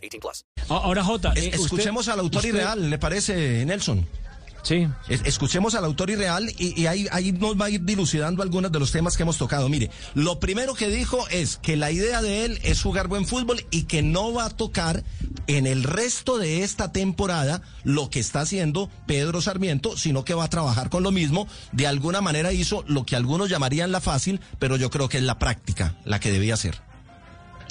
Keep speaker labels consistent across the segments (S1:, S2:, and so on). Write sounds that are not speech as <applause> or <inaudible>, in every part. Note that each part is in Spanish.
S1: 18 plus.
S2: Ahora, Jota, eh, usted-
S3: escuchemos al autor
S2: usted-
S3: irreal, ¿le parece, Nelson?
S2: Sí.
S3: Es- escuchemos al autor irreal y, y ahí, ahí nos va a ir dilucidando algunos de los temas que hemos tocado. Mire, lo primero que dijo es que la idea de él es jugar buen fútbol y que no va a tocar en el resto de esta temporada lo que está haciendo Pedro Sarmiento, sino que va a trabajar con lo mismo. De alguna manera hizo lo que algunos llamarían la fácil, pero yo creo que es la práctica la que debía hacer.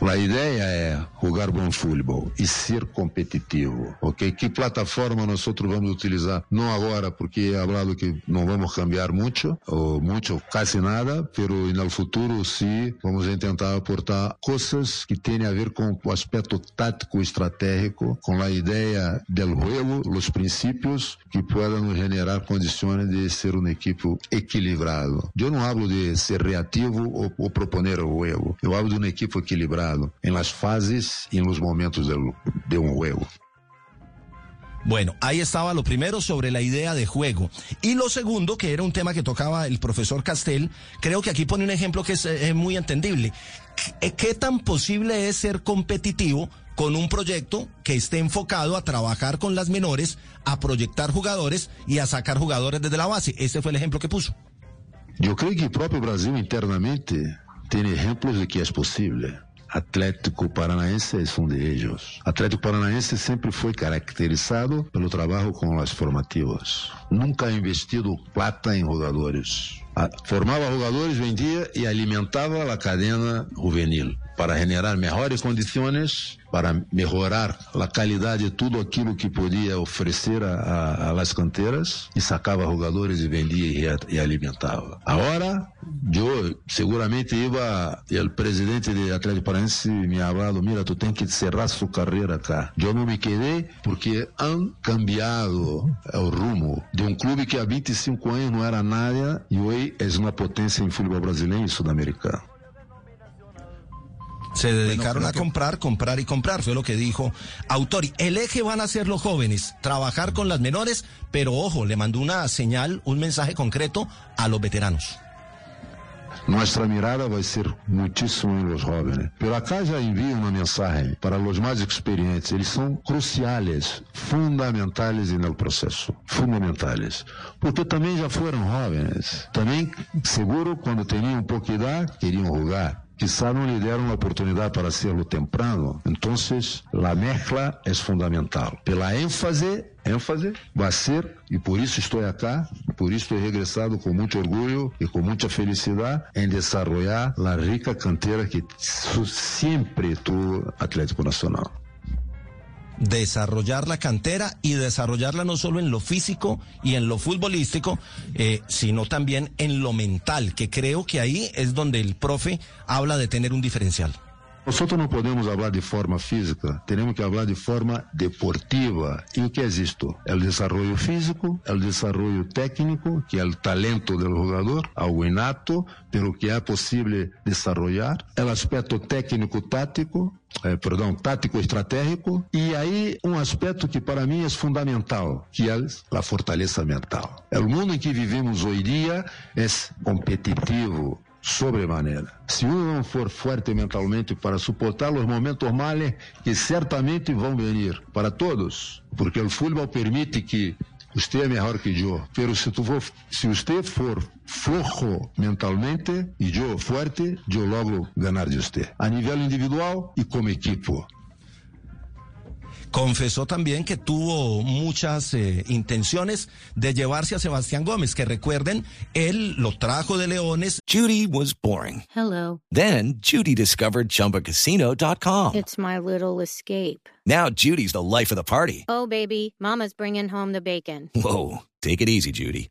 S4: A ideia é jogar bom futebol e ser competitivo, ok? Que plataforma nós vamos utilizar? Não agora, porque é hablado que não vamos cambiar muito, ou muito, quase nada, pero no futuro sim, vamos tentar aportar coisas que tenham a ver com o aspecto tático estratégico, com a ideia do jogo, os princípios que nos generar condições de ser um equipo equilibrado. Eu não hablo de ser reativo ou, ou proponer o juego. Eu hablo de um equipo equilibrado em las fases e nos momentos del- de um juego.
S3: Bueno, ahí estaba lo primero sobre la idea de juego. Y lo segundo, que era un tema que tocaba el profesor Castel, creo que aquí pone un ejemplo que es, eh, muy entendible. ¿Qué, qué tan posible es ser competitivo con un proyecto que esté enfocado a trabajar con las menores, a proyectar jugadores y a sacar jugadores desde la base? Ese fue el ejemplo que puso.
S4: Eu creio que o próprio Brasil internamente tem exemplos de que é possível. Atlético Paranaense es uno de ellos. Atlético Paranaense siempre fue caracterizado pelo trabajo con as formativas. Nunca ha investido plata en jugadores. Formaba jugadores, vendia e alimentava a cadena juvenil para generar melhores condições, para melhorar a qualidade de tudo aquilo que podia oferecer las canteiras e sacava jogadores e vendia e, e alimentava. Agora, eu seguramente iba e o presidente de Atlético Paranaense me hablado, mira, tu tem que cerrar sua carreira acá. Eu não me quedei porque han cambiado o rumo de um clube que há 25 anos não era nada e hoje é uma potência em futebol brasileiro e sul-americano.
S3: Se dedicaron a comprar, comprar y comprar, fue lo que dijo Autori. El eje van a ser los jóvenes, trabajar con las menores, pero ojo, le mandó una señal, un mensaje concreto a los veteranos.
S4: Nuestra mirada vai ser muitíssimo em los jóvenes. Pero acá já envio uma mensagem para os mais experientes. Eles são cruciais, fundamentais no processo. Fundamentais. Porque também já foram jovens. Também, seguro, quando tinham um pouco de idade, queriam jogar. Quizá não lhe deram a oportunidade para serlo temprano. Então, a mezcla é fundamental. Pela ênfase, ênfase vai ser, e por isso estou acá, por isso he regressado com muito orgulho e com muita felicidade em desarrollar a rica canteira que sempre tuvo Atlético Nacional.
S3: Desarrollar la cantera y desarrollarla no solo en lo físico y en lo futbolístico, eh, sino también en lo mental, que creo que ahí es donde el profe habla de tener un diferencial.
S4: Nosotros não podemos falar de forma física, temos que falar de forma deportiva. E o que é isto? É o desenvolvimento físico, é o desenvolvimento técnico, que é o talento do jogador, algo inato, pero que é possível desenvolver. É o aspecto técnico-tático, eh, perdão, tático-estratégico. E aí um aspecto que para mim é fundamental, que é a fortaleza mental. O mundo em que vivemos hoje dia é competitivo, sobremaneira. Se um não for forte mentalmente para suportar os momentos males que certamente vão vir para todos, porque o futebol permite que você é melhor que eu, pero se tu for, se você for flojo mentalmente e eu forte, eu logo ganar de você, a nível individual e como equipo.
S3: Confesó también que tuvo muchas eh, intenciones de llevarse a Sebastián Gómez, que recuerden, él lo trajo de Leones,
S5: Judy was boring.
S6: Hello.
S5: Then Judy discovered ChumbaCasino.com.
S6: It's my little escape.
S5: Now Judy's the life of the party.
S6: Oh, baby, Mama's bringing home the bacon.
S5: Whoa, take it easy, Judy.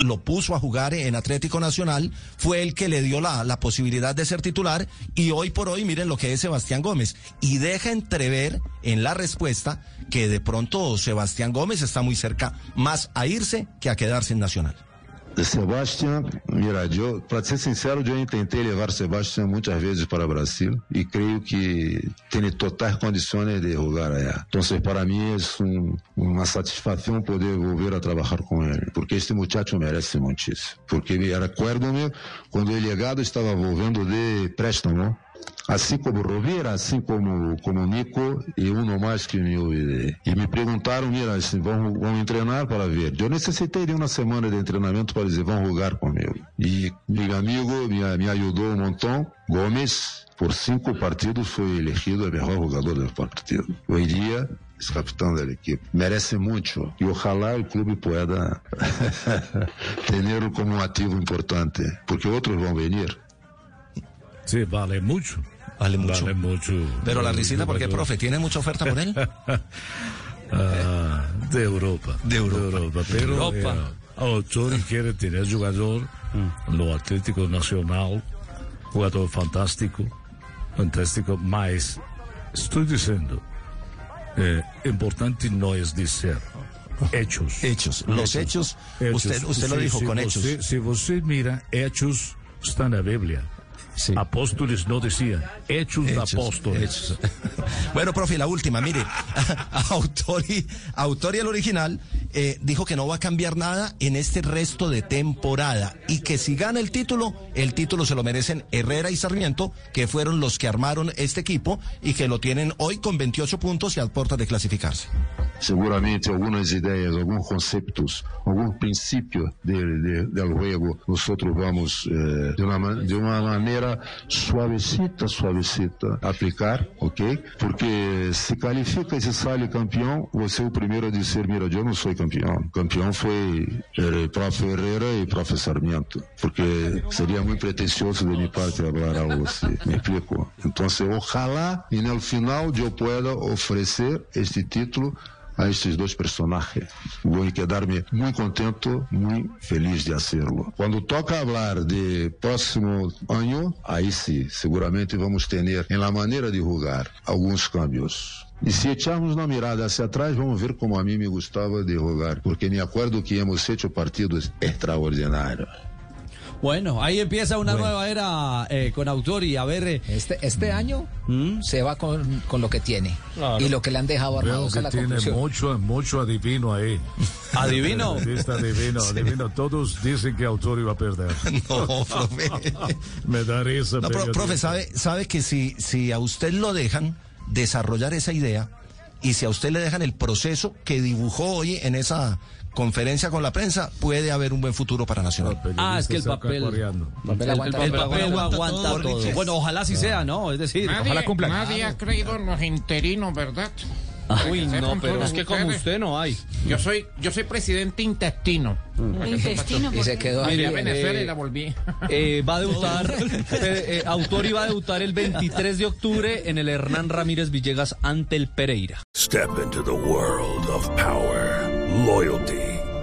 S3: Lo puso a jugar en Atlético Nacional, fue el que le dio la, la posibilidad de ser titular y hoy por hoy miren lo que es Sebastián Gómez y deja entrever en la respuesta que de pronto Sebastián Gómez está muy cerca más a irse que a quedarse en Nacional.
S4: Sebastião Miradio, para ser sincero, eu tentei levar Sebastião muitas vezes para o Brasil e creio que tem totais condições de jogar allá. Então, para mim é um, uma satisfação poder voltar a trabalhar com ele, porque este muchacho merece muitíssimo. Porque me recordo-me quando ele é chegado estava voltando de préstamo Assim como Rovira, assim como, como Nico e um mais que me. E me perguntaram, mira, assim, vamos, vamos treinar para ver. Eu necessitei de uma semana de treinamento para dizer, vão jogar comigo. E meu amigo me, me ajudou um montão. Gomes, por cinco partidos, foi elegido o melhor jogador do partido. Hoje dia, es capitão da equipe. Merece muito. E ojalá o clube pueda <laughs> tenerlo como um ativo importante, porque outros vão vir.
S2: Sí, vale mucho.
S3: Vale mucho.
S2: Vale mucho.
S3: Pero la
S2: El
S3: risita, ¿por qué, profe? ¿Tiene mucha oferta por él? <laughs>
S2: ah, de Europa.
S3: De Europa.
S2: Pero
S7: Europa.
S2: eh, Autori quiere tener jugador no Atlético Nacional, jugador fantástico, fantástico, mas estoy diciendo, eh, importante no es decir, hechos.
S3: Hechos. Los hechos, usted, usted lo dijo
S2: si
S3: con hechos.
S2: Si usted mira, hechos están en la Biblia.
S3: Sí.
S2: Apóstoles no decían, hechos, de apóstoles.
S3: hechos. <laughs> Bueno, profe, la última, mire, <laughs> Autori, Autori el original eh, dijo que no va a cambiar nada en este resto de temporada y que si gana el título, el título se lo merecen Herrera y Sarmiento, que fueron los que armaron este equipo y que lo tienen hoy con 28 puntos y a puertas de clasificarse.
S4: Seguramente algumas ideias, alguns conceitos, algum princípio de, de, del juego, nosotros vamos eh, de, uma, ma- de uma maneira suavecita, suavecita aplicar, ok? Porque se qualifica e se sai campeão, você é o primeiro a dizer, mira, eu não sou campeão. Campeão foi o prof. Herrera e prof. Sarmiento, porque seria muito pretencioso de minha parte falar algo assim, me explico? Então, ojalá e no final eu pueda oferecer este título a estes dois personagens. Vou quedar-me muito contento, muito feliz de hacerlo. Quando toca falar de próximo ano, aí sim, seguramente vamos ter, em la maneira de jogar, alguns cambios. E se echarmos uma mirada hacia atrás, vamos ver como a mim me gostava de jogar, porque me acuerdo que hemos hecho partidos extraordinários.
S7: Bueno, ahí empieza una nueva era eh, con Autori. A ver, eh,
S8: Este, este año se va con, con lo que tiene
S7: Claro.
S8: y lo que le han dejado
S2: Veo
S8: armado. Esa
S2: que
S8: la
S2: tiene
S8: conclusión.
S2: mucho, mucho adivino ahí.
S7: ¿Adivino? <laughs>
S2: Está adivino, adivino. Todos dicen que Autor iba a perder. <laughs>
S3: No, profe. <laughs>
S2: Me da risa.
S3: No, profe, sabe, sabe que si, si a usted lo dejan desarrollar esa idea y si a usted le dejan el proceso que dibujó hoy en esa conferencia con la prensa, puede haber un buen futuro para Nacional.
S7: Ah, es que el papel. El,
S8: aguanta
S7: el papel
S3: aguanta
S7: aguanta
S3: todo.
S7: Bueno, ojalá así sea, ¿no? Es decir, ojalá cumpla.
S9: Nadie ha creído en los interinos, ¿verdad?
S10: Uy, no, pero es que como usted no hay.
S9: Yo soy, yo soy presidente intestino.
S11: Intestino.
S8: Y se quedó ahí.
S9: a Venezuela
S10: eh,
S9: y la volví.
S10: Eh, va a debutar, <laughs> eh, eh, Autori va a debutar el 23 de octubre en el Hernán Ramírez Villegas ante el Pereira.
S12: Step into the world of power, loyalty,